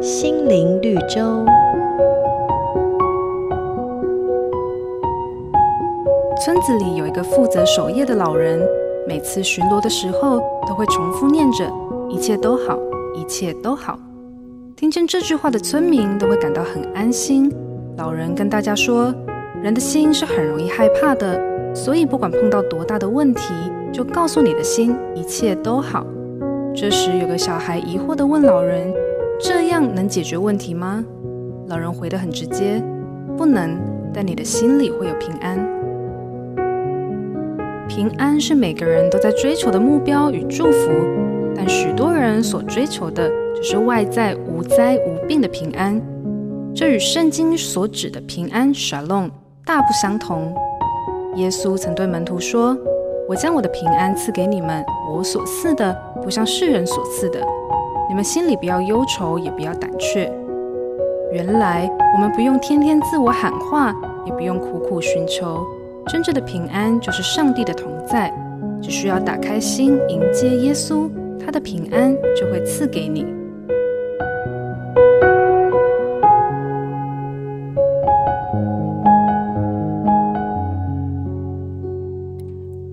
心灵绿洲。村子里有一个负责守夜的老人，每次巡逻的时候都会重复念着“一切都好，一切都好”。听见这句话的村民都会感到很安心。老人跟大家说：“人的心是很容易害怕的，所以不管碰到多大的问题，就告诉你的心一切都好。”这时，有个小孩疑惑地问老人：“这样能解决问题吗？”老人回得很直接：“不能，但你的心里会有平安。”平安是每个人都在追求的目标与祝福，但许多人所追求的只是外在无灾无病的平安，这与圣经所指的平安 Shalom 大不相同。耶稣曾对门徒说：“我将我的平安赐给你们，我所赐的不像世人所赐的。你们心里不要忧愁，也不要胆怯。”原来我们不用天天自我喊话，也不用苦苦寻求。真正的平安就是上帝的同在，只需要打开心迎接耶稣，他的平安就会赐给你。